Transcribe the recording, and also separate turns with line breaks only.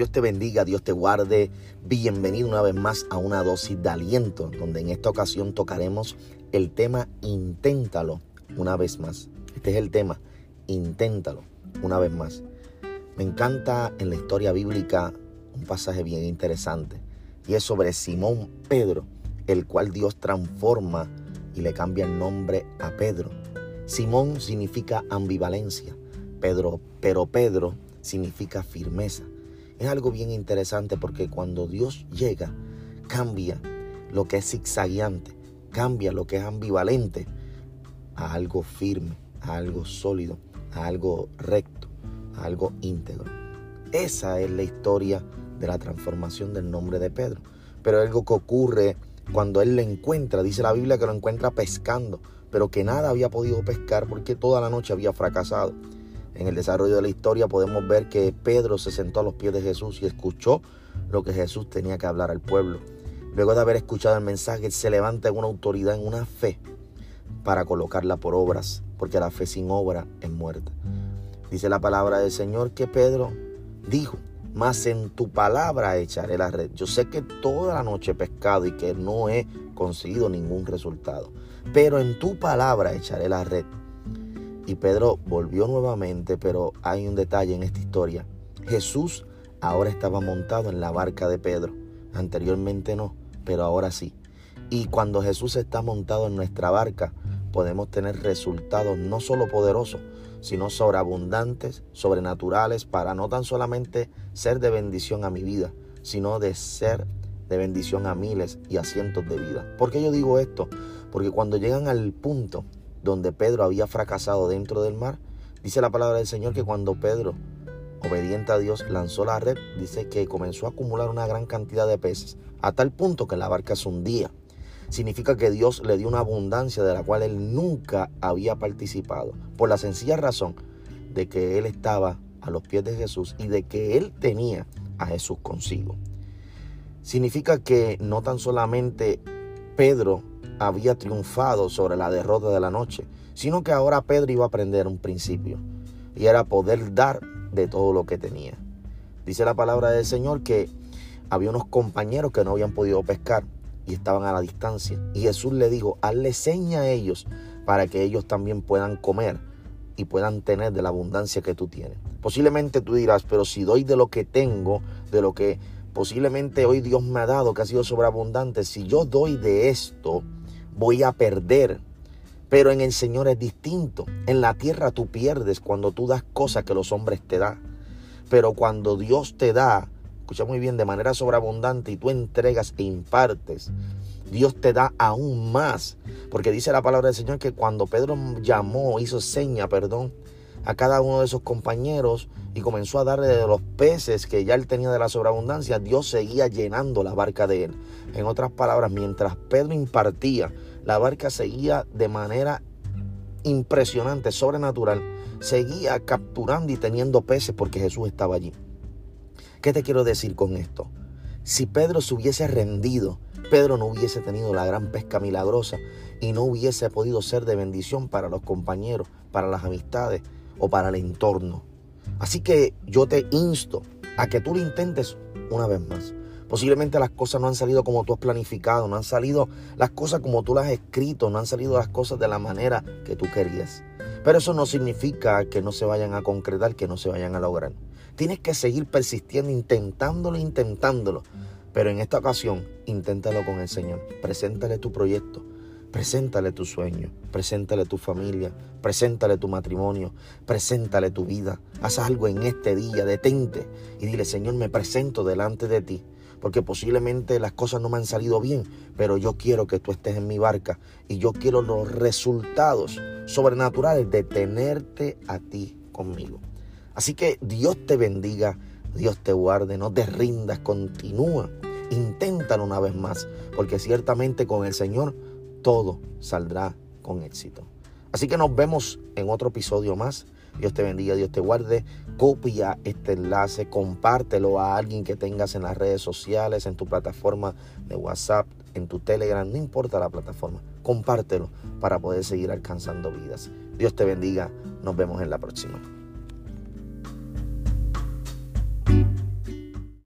Dios te bendiga, Dios te guarde. Bienvenido una vez más a una dosis de aliento, donde en esta ocasión tocaremos el tema Inténtalo una vez más. Este es el tema, Inténtalo una vez más. Me encanta en la historia bíblica un pasaje bien interesante y es sobre Simón Pedro, el cual Dios transforma y le cambia el nombre a Pedro. Simón significa ambivalencia, Pedro, pero Pedro significa firmeza. Es algo bien interesante porque cuando Dios llega, cambia lo que es zigzagueante, cambia lo que es ambivalente a algo firme, a algo sólido, a algo recto, a algo íntegro. Esa es la historia de la transformación del nombre de Pedro. Pero algo que ocurre cuando él le encuentra, dice la Biblia que lo encuentra pescando, pero que nada había podido pescar porque toda la noche había fracasado. En el desarrollo de la historia podemos ver que Pedro se sentó a los pies de Jesús y escuchó lo que Jesús tenía que hablar al pueblo. Luego de haber escuchado el mensaje, se levanta en una autoridad, en una fe, para colocarla por obras, porque la fe sin obra es muerta. Dice la palabra del Señor que Pedro dijo, más en tu palabra echaré la red. Yo sé que toda la noche he pescado y que no he conseguido ningún resultado, pero en tu palabra echaré la red. Y Pedro volvió nuevamente, pero hay un detalle en esta historia. Jesús ahora estaba montado en la barca de Pedro. Anteriormente no, pero ahora sí. Y cuando Jesús está montado en nuestra barca, podemos tener resultados no solo poderosos, sino sobreabundantes, sobrenaturales, para no tan solamente ser de bendición a mi vida, sino de ser de bendición a miles y a cientos de vidas. ¿Por qué yo digo esto? Porque cuando llegan al punto donde Pedro había fracasado dentro del mar, dice la palabra del Señor que cuando Pedro, obediente a Dios, lanzó la red, dice que comenzó a acumular una gran cantidad de peces, a tal punto que la barca se hundía. Significa que Dios le dio una abundancia de la cual él nunca había participado, por la sencilla razón de que él estaba a los pies de Jesús y de que él tenía a Jesús consigo. Significa que no tan solamente Pedro había triunfado sobre la derrota de la noche, sino que ahora Pedro iba a aprender un principio, y era poder dar de todo lo que tenía. Dice la palabra del Señor que había unos compañeros que no habían podido pescar y estaban a la distancia. Y Jesús le dijo, hazle seña a ellos para que ellos también puedan comer y puedan tener de la abundancia que tú tienes. Posiblemente tú dirás, pero si doy de lo que tengo, de lo que posiblemente hoy Dios me ha dado, que ha sido sobreabundante, si yo doy de esto, voy a perder. Pero en el Señor es distinto. En la tierra tú pierdes cuando tú das cosas que los hombres te dan. Pero cuando Dios te da, escucha muy bien, de manera sobreabundante y tú entregas e impartes, Dios te da aún más. Porque dice la palabra del Señor que cuando Pedro llamó, hizo seña, perdón, a cada uno de esos compañeros y comenzó a darle de los peces que ya él tenía de la sobreabundancia, Dios seguía llenando la barca de él. En otras palabras, mientras Pedro impartía, la barca seguía de manera impresionante, sobrenatural, seguía capturando y teniendo peces porque Jesús estaba allí. ¿Qué te quiero decir con esto? Si Pedro se hubiese rendido, Pedro no hubiese tenido la gran pesca milagrosa y no hubiese podido ser de bendición para los compañeros, para las amistades o para el entorno. Así que yo te insto a que tú lo intentes una vez más. Posiblemente las cosas no han salido como tú has planificado, no han salido las cosas como tú las has escrito, no han salido las cosas de la manera que tú querías. Pero eso no significa que no se vayan a concretar, que no se vayan a lograr. Tienes que seguir persistiendo, intentándolo, intentándolo. Pero en esta ocasión, inténtalo con el Señor. Preséntale tu proyecto. Preséntale tu sueño, preséntale tu familia, preséntale tu matrimonio, preséntale tu vida. Haz algo en este día, detente y dile, Señor, me presento delante de ti, porque posiblemente las cosas no me han salido bien, pero yo quiero que tú estés en mi barca y yo quiero los resultados sobrenaturales de tenerte a ti conmigo. Así que Dios te bendiga, Dios te guarde, no te rindas, continúa, inténtalo una vez más, porque ciertamente con el Señor todo saldrá con éxito. Así que nos vemos en otro episodio más. Dios te bendiga, Dios te guarde. Copia este enlace, compártelo a alguien que tengas en las redes sociales, en tu plataforma de WhatsApp, en tu Telegram, no importa la plataforma. Compártelo para poder seguir alcanzando vidas. Dios te bendiga. Nos vemos en la próxima.